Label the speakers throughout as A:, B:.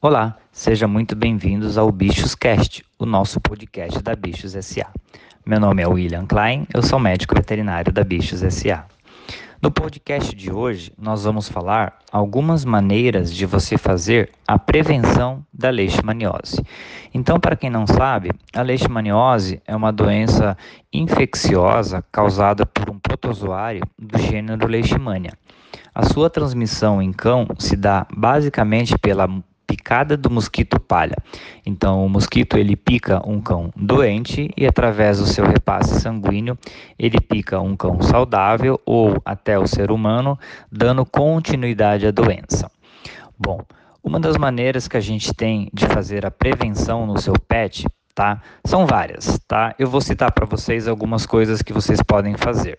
A: Olá, sejam muito bem-vindos ao Bichos Cast, o nosso podcast da Bichos SA. Meu nome é William Klein, eu sou médico veterinário da Bichos SA. No podcast de hoje, nós vamos falar algumas maneiras de você fazer a prevenção da leishmaniose. Então, para quem não sabe, a leishmaniose é uma doença infecciosa causada por um protozoário do gênero Leishmania. A sua transmissão em cão se dá basicamente pela picada do mosquito palha. Então, o mosquito ele pica um cão doente e através do seu repasse sanguíneo, ele pica um cão saudável ou até o ser humano, dando continuidade à doença. Bom, uma das maneiras que a gente tem de fazer a prevenção no seu pet, tá? São várias, tá? Eu vou citar para vocês algumas coisas que vocês podem fazer.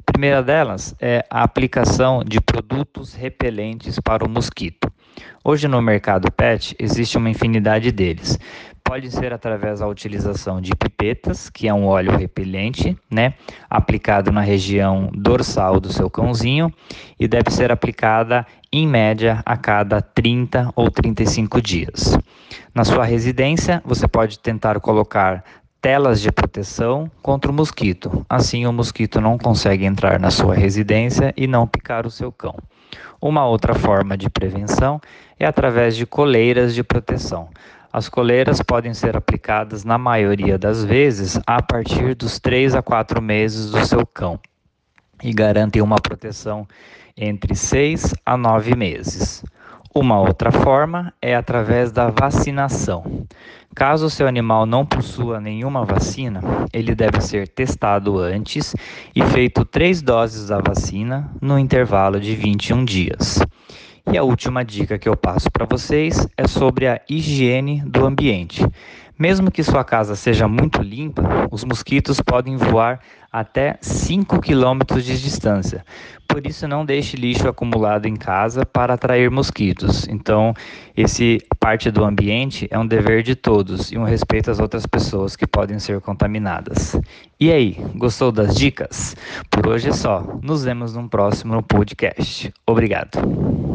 A: A primeira delas é a aplicação de produtos repelentes para o mosquito. Hoje no mercado pet existe uma infinidade deles. Pode ser através da utilização de pipetas, que é um óleo repelente, né, aplicado na região dorsal do seu cãozinho e deve ser aplicada em média a cada 30 ou 35 dias. Na sua residência, você pode tentar colocar telas de proteção contra o mosquito. Assim, o mosquito não consegue entrar na sua residência e não picar o seu cão. Uma outra forma de prevenção é através de coleiras de proteção. As coleiras podem ser aplicadas, na maioria das vezes, a partir dos 3 a 4 meses do seu cão e garantem uma proteção entre 6 a 9 meses. Uma outra forma é através da vacinação. Caso seu animal não possua nenhuma vacina, ele deve ser testado antes e feito três doses da vacina no intervalo de 21 dias. E a última dica que eu passo para vocês é sobre a higiene do ambiente. Mesmo que sua casa seja muito limpa, os mosquitos podem voar até 5 km de distância. Por isso, não deixe lixo acumulado em casa para atrair mosquitos. Então, esse parte do ambiente é um dever de todos e um respeito às outras pessoas que podem ser contaminadas. E aí, gostou das dicas? Por hoje é só. Nos vemos num próximo podcast. Obrigado.